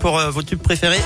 Pour euh, vos tubes préférés.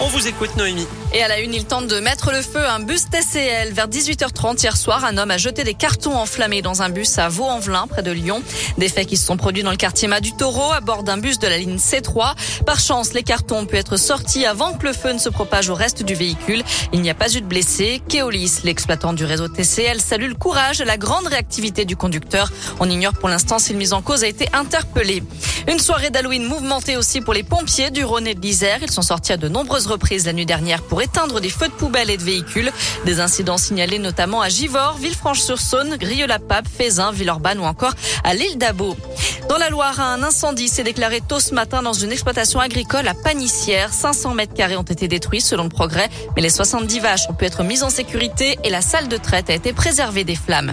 On vous écoute, Noémie. Et à la une, il tente de mettre le feu à un bus TCL. Vers 18h30 hier soir, un homme a jeté des cartons enflammés dans un bus à Vaux-en-Velin, près de Lyon. Des faits qui se sont produits dans le quartier Mas du à bord d'un bus de la ligne C3. Par chance, les cartons ont pu être sortis avant que le feu ne se propage au reste du véhicule. Il n'y a pas eu de blessés. Keolis, l'exploitant du réseau TCL, salue le courage et la grande réactivité du conducteur. On ignore pour l'instant si le mise en cause a été interpellé. Une soirée d'Halloween mouvementée aussi pour les pompiers du Rhône et de l'Isère. Ils sont sortis à de nombreuses reprises la nuit dernière pour éteindre des feux de poubelles et de véhicules. Des incidents signalés notamment à Givors, Villefranche-sur-Saône, Grille-la-Pape, Fézin, Villeurbanne ou encore à l'île d'Abo. Dans la Loire, un incendie s'est déclaré tôt ce matin dans une exploitation agricole à Panissière. 500 mètres carrés ont été détruits selon le progrès, mais les 70 vaches ont pu être mises en sécurité et la salle de traite a été préservée des flammes.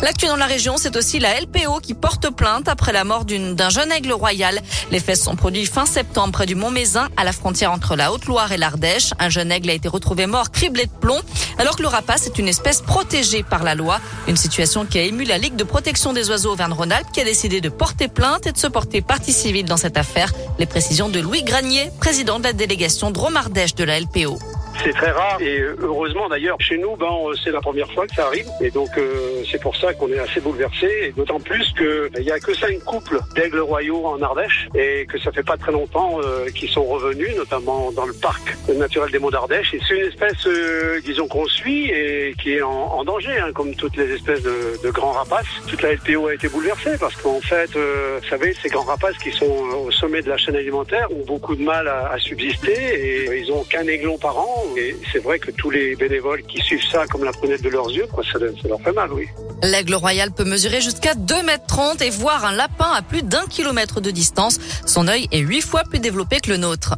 L'actu dans la région, c'est aussi la LPO qui porte plainte après la mort d'un jeune aigle royal. Les faits sont produits fin septembre près du Mont-Mézin, à la frontière entre la Haute-Loire et l'Ardèche. Un jeune aigle a été retrouvé mort, criblé de plomb, alors que le rapace est une espèce protégée par la loi. Une situation qui a ému la Ligue de protection des oiseaux Auvergne-Rhône-Alpes qui a décidé de porter plainte et de se porter partie civile dans cette affaire. Les précisions de Louis Granier, président de la délégation Drôme-Ardèche de la LPO. C'est très rare et heureusement d'ailleurs chez nous, ben c'est la première fois que ça arrive et donc euh, c'est pour ça qu'on est assez bouleversé et d'autant plus que il y a que cinq couples d'aigles royaux en Ardèche et que ça fait pas très longtemps euh, qu'ils sont revenus, notamment dans le parc naturel des Monts d'Ardèche. Et c'est une espèce, euh, disons qu'on suit et qui est en, danger, hein, comme toutes les espèces de, grands rapaces. Toute la LPO a été bouleversée parce qu'en fait, euh, vous savez, ces grands rapaces qui sont au sommet de la chaîne alimentaire ont beaucoup de mal à, à subsister et ils ont qu'un aiglon par an et c'est vrai que tous les bénévoles qui suivent ça comme la prunelle de leurs yeux, quoi, ça, leur fait mal, oui. L'aigle royal peut mesurer jusqu'à 2 mètres 30 et voir un lapin à plus d'un kilomètre de distance. Son œil est huit fois plus développé que le nôtre.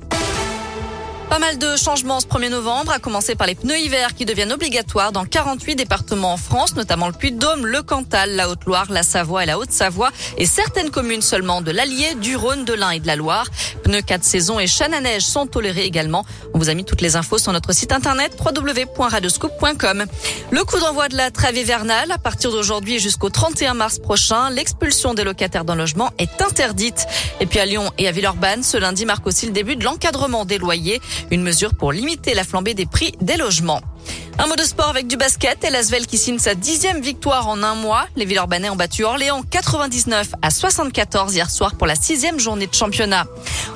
Pas mal de changements ce 1er novembre, à commencer par les pneus hiver qui deviennent obligatoires dans 48 départements en France, notamment le Puy-de-Dôme, le Cantal, la Haute-Loire, la Savoie et la Haute-Savoie, et certaines communes seulement de l'Allier, du Rhône, de l'Ain et de la Loire. Pneus 4 saisons et chaînes à neige sont tolérés également. On vous a mis toutes les infos sur notre site internet www.radioscoop.com. Le coup d'envoi de la trêve hivernale, à partir d'aujourd'hui jusqu'au 31 mars prochain, l'expulsion des locataires d'un logement est interdite. Et puis à Lyon et à Villeurbanne, ce lundi marque aussi le début de l'encadrement des loyers. Une mesure pour limiter la flambée des prix des logements. Un mot de sport avec du basket et Lasvel qui signe sa dixième victoire en un mois. Les Villeurbanais ont battu Orléans 99 à 74 hier soir pour la sixième journée de championnat.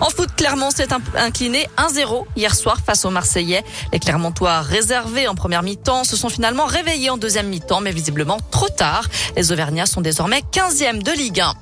En foot, Clermont s'est incliné 1-0 hier soir face aux Marseillais. Les Clermontois réservés en première mi-temps se sont finalement réveillés en deuxième mi-temps, mais visiblement trop tard. Les Auvergnats sont désormais 15e de Ligue 1.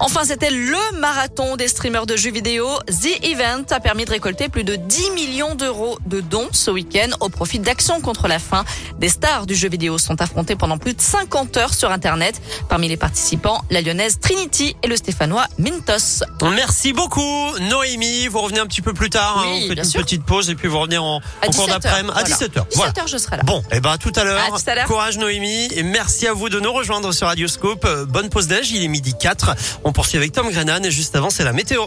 Enfin, c'était le marathon des streamers de jeux vidéo. The Event a permis de récolter plus de 10 millions d'euros de dons ce week-end au profit d'Action contre la faim. Des stars du jeu vidéo sont affrontés pendant plus de 50 heures sur Internet. Parmi les participants, la lyonnaise Trinity et le stéphanois Mintos. Merci beaucoup, Noémie. Vous revenez un petit peu plus tard. Oui, hein. On fait bien une sûr. petite pause et puis vous revenez en, cours 17 heures, d'après-midi à voilà. 17h. 17 heures, je serai là. Bon, et ben à tout à l'heure. À tout à l'heure. Courage Noémie et merci à vous de nous rejoindre sur Radioscope. Euh, Bonne pause d'âge, il est midi 4. On poursuit avec Tom Grennan et juste avant c'est la météo.